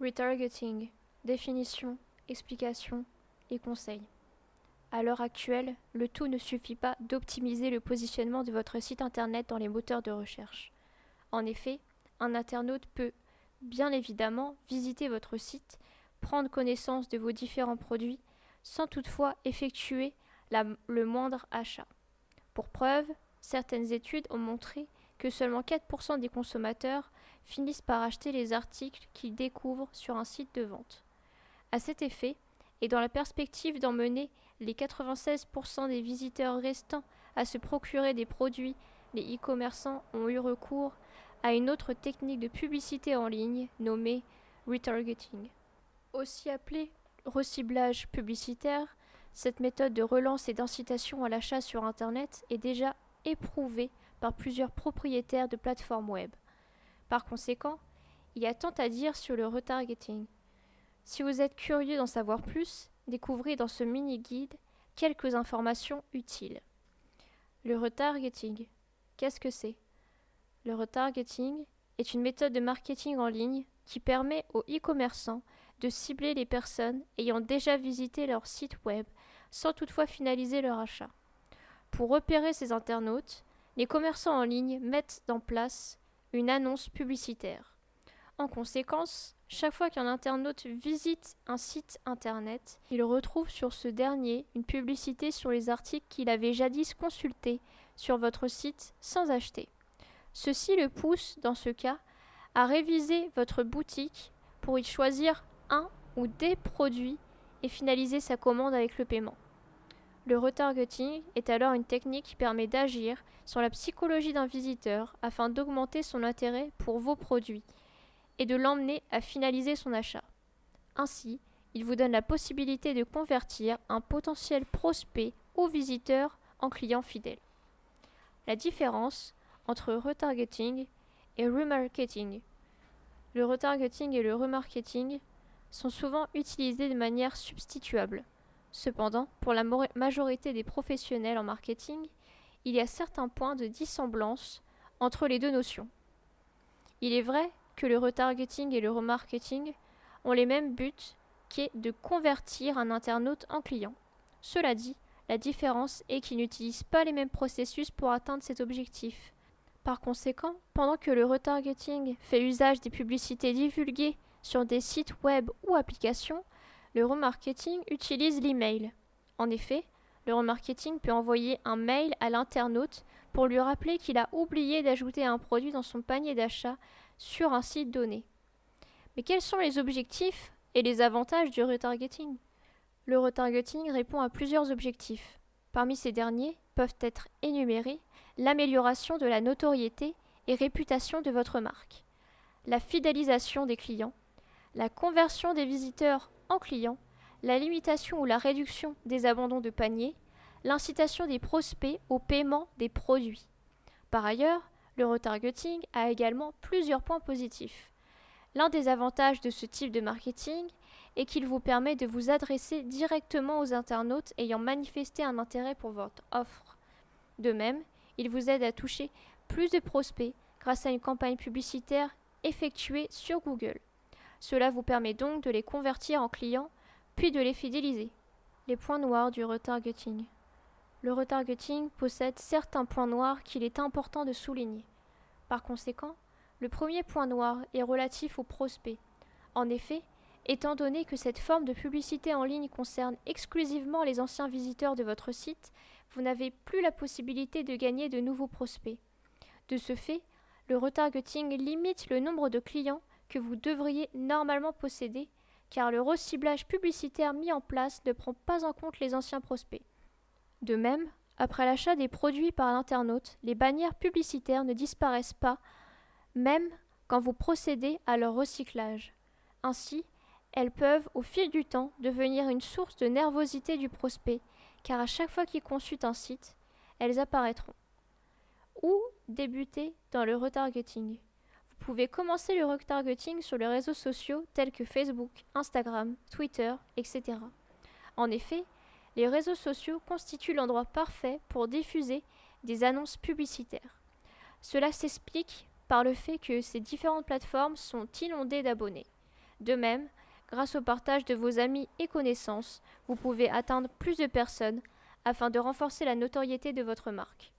Retargeting. Définition, explication et conseils. À l'heure actuelle, le tout ne suffit pas d'optimiser le positionnement de votre site internet dans les moteurs de recherche. En effet, un internaute peut, bien évidemment, visiter votre site, prendre connaissance de vos différents produits, sans toutefois effectuer le moindre achat. Pour preuve, certaines études ont montré que seulement 4% des consommateurs finissent par acheter les articles qu'ils découvrent sur un site de vente. À cet effet, et dans la perspective d'emmener les 96% des visiteurs restants à se procurer des produits, les e-commerçants ont eu recours à une autre technique de publicité en ligne nommée retargeting. Aussi appelée reciblage publicitaire, cette méthode de relance et d'incitation à l'achat sur Internet est déjà éprouvée par plusieurs propriétaires de plateformes web. Par conséquent, il y a tant à dire sur le retargeting. Si vous êtes curieux d'en savoir plus, découvrez dans ce mini-guide quelques informations utiles. Le retargeting. Qu'est-ce que c'est? Le retargeting est une méthode de marketing en ligne qui permet aux e-commerçants de cibler les personnes ayant déjà visité leur site web sans toutefois finaliser leur achat. Pour repérer ces internautes, les commerçants en ligne mettent en place une annonce publicitaire. En conséquence, chaque fois qu'un internaute visite un site internet, il retrouve sur ce dernier une publicité sur les articles qu'il avait jadis consultés sur votre site sans acheter. Ceci le pousse, dans ce cas, à réviser votre boutique pour y choisir un ou des produits et finaliser sa commande avec le paiement. Le retargeting est alors une technique qui permet d'agir sur la psychologie d'un visiteur afin d'augmenter son intérêt pour vos produits et de l'emmener à finaliser son achat. Ainsi, il vous donne la possibilité de convertir un potentiel prospect ou visiteur en client fidèle. La différence entre retargeting et remarketing. Le retargeting et le remarketing sont souvent utilisés de manière substituable. Cependant, pour la majorité des professionnels en marketing, il y a certains points de dissemblance entre les deux notions. Il est vrai que le retargeting et le remarketing ont les mêmes buts qui est de convertir un internaute en client. Cela dit, la différence est qu'ils n'utilisent pas les mêmes processus pour atteindre cet objectif. Par conséquent, pendant que le retargeting fait usage des publicités divulguées sur des sites web ou applications, le remarketing utilise l'email. En effet, le remarketing peut envoyer un mail à l'internaute pour lui rappeler qu'il a oublié d'ajouter un produit dans son panier d'achat sur un site donné. Mais quels sont les objectifs et les avantages du retargeting? Le retargeting répond à plusieurs objectifs. Parmi ces derniers peuvent être énumérés l'amélioration de la notoriété et réputation de votre marque, la fidélisation des clients, la conversion des visiteurs en clients, la limitation ou la réduction des abandons de panier, l'incitation des prospects au paiement des produits. Par ailleurs, le retargeting a également plusieurs points positifs. L'un des avantages de ce type de marketing est qu'il vous permet de vous adresser directement aux internautes ayant manifesté un intérêt pour votre offre. De même, il vous aide à toucher plus de prospects grâce à une campagne publicitaire effectuée sur Google. Cela vous permet donc de les convertir en clients, puis de les fidéliser. Les points noirs du retargeting. Le retargeting possède certains points noirs qu'il est important de souligner. Par conséquent, le premier point noir est relatif aux prospects. En effet, étant donné que cette forme de publicité en ligne concerne exclusivement les anciens visiteurs de votre site, vous n'avez plus la possibilité de gagner de nouveaux prospects. De ce fait, le retargeting limite le nombre de clients que vous devriez normalement posséder, car le reciblage publicitaire mis en place ne prend pas en compte les anciens prospects. De même, après l'achat des produits par l'internaute, les bannières publicitaires ne disparaissent pas, même quand vous procédez à leur recyclage. Ainsi, elles peuvent, au fil du temps, devenir une source de nervosité du prospect, car à chaque fois qu'il consulte un site, elles apparaîtront. Ou débuter dans le retargeting? Pouvez commencer le retargeting sur les réseaux sociaux tels que Facebook, Instagram, Twitter, etc. En effet, les réseaux sociaux constituent l'endroit parfait pour diffuser des annonces publicitaires. Cela s'explique par le fait que ces différentes plateformes sont inondées d'abonnés. De même, grâce au partage de vos amis et connaissances, vous pouvez atteindre plus de personnes afin de renforcer la notoriété de votre marque.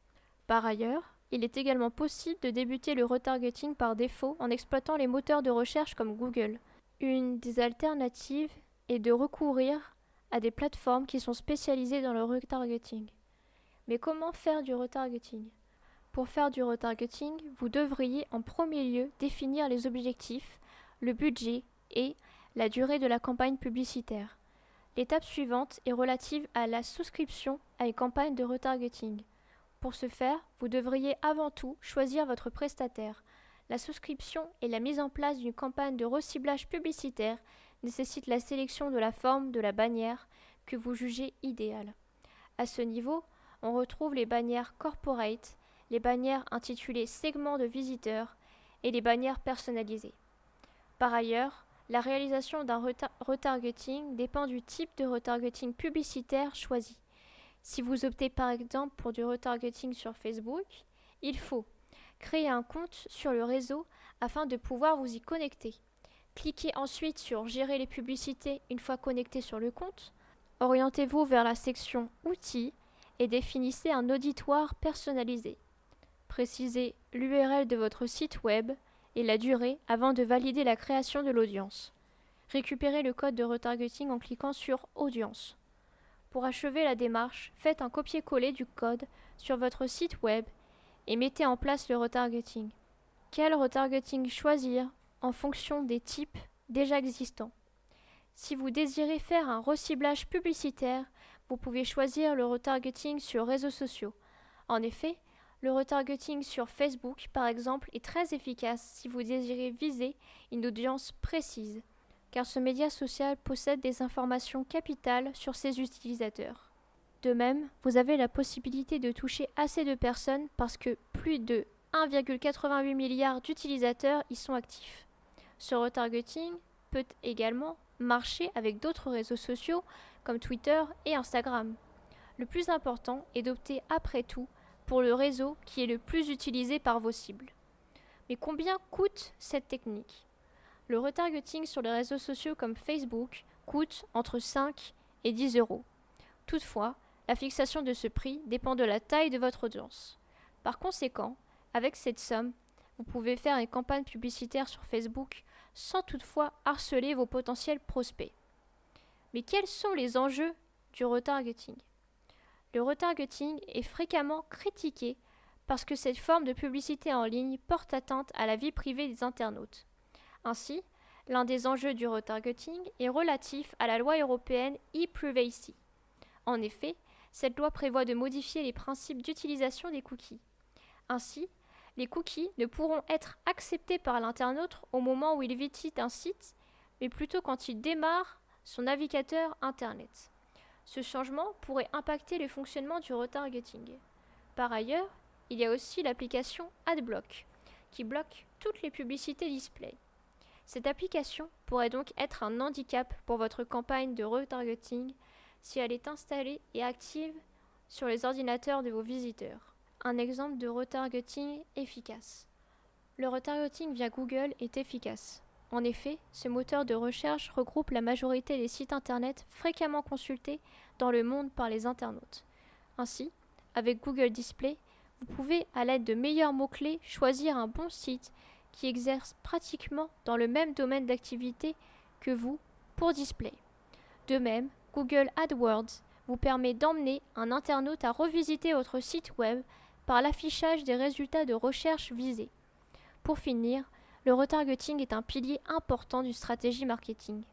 Par ailleurs, il est également possible de débuter le retargeting par défaut en exploitant les moteurs de recherche comme Google. Une des alternatives est de recourir à des plateformes qui sont spécialisées dans le retargeting. Mais comment faire du retargeting? Pour faire du retargeting, vous devriez en premier lieu définir les objectifs, le budget et la durée de la campagne publicitaire. L'étape suivante est relative à la souscription à une campagne de retargeting. Pour ce faire, vous devriez avant tout choisir votre prestataire. La souscription et la mise en place d'une campagne de reciblage publicitaire nécessitent la sélection de la forme de la bannière que vous jugez idéale. À ce niveau, on retrouve les bannières corporate, les bannières intitulées segments de visiteurs et les bannières personnalisées. Par ailleurs, la réalisation d'un retargeting dépend du type de retargeting publicitaire choisi. Si vous optez par exemple pour du retargeting sur Facebook, il faut créer un compte sur le réseau afin de pouvoir vous y connecter. Cliquez ensuite sur Gérer les publicités une fois connecté sur le compte. Orientez-vous vers la section Outils et définissez un auditoire personnalisé. Précisez l'URL de votre site web et la durée avant de valider la création de l'audience. Récupérez le code de retargeting en cliquant sur Audience. Pour achever la démarche, faites un copier-coller du code sur votre site web et mettez en place le retargeting. Quel retargeting choisir en fonction des types déjà existants? Si vous désirez faire un reciblage publicitaire, vous pouvez choisir le retargeting sur réseaux sociaux. En effet, le retargeting sur Facebook, par exemple, est très efficace si vous désirez viser une audience précise, car ce média social possède des informations capitales sur ses utilisateurs. De même, vous avez la possibilité de toucher assez de personnes parce que plus de 1,88 milliard d'utilisateurs y sont actifs. Ce retargeting peut également marcher avec d'autres réseaux sociaux comme Twitter et Instagram. Le plus important est d'opter après tout pour le réseau qui est le plus utilisé par vos cibles. Mais combien coûte cette technique? Le retargeting sur les réseaux sociaux comme Facebook coûte entre 5 et 10 euros. Toutefois, la fixation de ce prix dépend de la taille de votre audience. Par conséquent, avec cette somme, vous pouvez faire une campagne publicitaire sur Facebook sans toutefois harceler vos potentiels prospects. Mais quels sont les enjeux du retargeting? Le retargeting est fréquemment critiqué parce que cette forme de publicité en ligne porte atteinte à la vie privée des internautes. Ainsi, l'un des enjeux du retargeting est relatif à la loi européenne e-privacy. En effet, cette loi prévoit de modifier les principes d'utilisation des cookies. Ainsi, les cookies ne pourront être acceptés par l'internaute au moment où il visite un site, mais plutôt quand il démarre son navigateur Internet. Ce changement pourrait impacter le fonctionnement du retargeting. Par ailleurs, il y a aussi l'application AdBlock, qui bloque toutes les publicités display. Cette application pourrait donc être un handicap pour votre campagne de retargeting si elle est installée et active sur les ordinateurs de vos visiteurs. Un exemple de retargeting efficace. Le retargeting via Google est efficace. En effet, ce moteur de recherche regroupe la majorité des sites Internet fréquemment consultés dans le monde par les internautes. Ainsi, avec Google Display, vous pouvez, à l'aide de meilleurs mots-clés, choisir un bon site qui exerce pratiquement dans le même domaine d'activité que vous pour Display. De même, Google AdWords vous permet d'emmener un internaute à revisiter votre site web par l'affichage des résultats de recherche visés. Pour finir, le retargeting est un pilier important d'une stratégie marketing.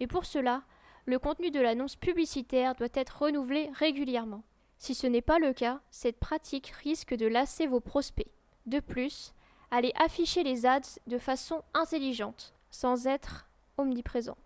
Mais pour cela, le contenu de l'annonce publicitaire doit être renouvelé régulièrement. Si ce n'est pas le cas, cette pratique risque de lasser vos prospects. De plus, allez afficher les ads de façon intelligente, sans être omniprésent.